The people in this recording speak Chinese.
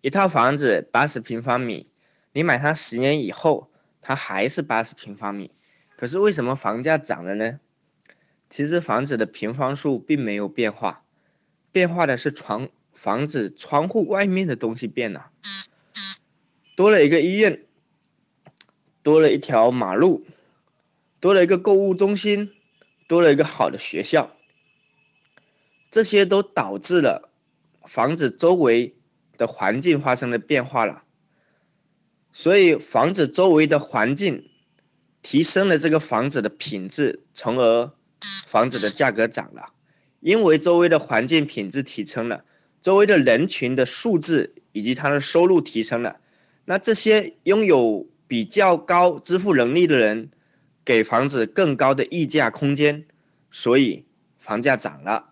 一套房子八十平方米，你买它十年以后，它还是八十平方米，可是为什么房价涨了呢？其实房子的平方数并没有变化，变化的是床房子窗户外面的东西变了，多了一个医院，多了一条马路，多了一个购物中心，多了一个好的学校，这些都导致了房子周围的环境发生了变化了，所以房子周围的环境提升了这个房子的品质，从而。房子的价格涨了，因为周围的环境品质提升了，周围的人群的素质以及他的收入提升了，那这些拥有比较高支付能力的人，给房子更高的溢价空间，所以房价涨了。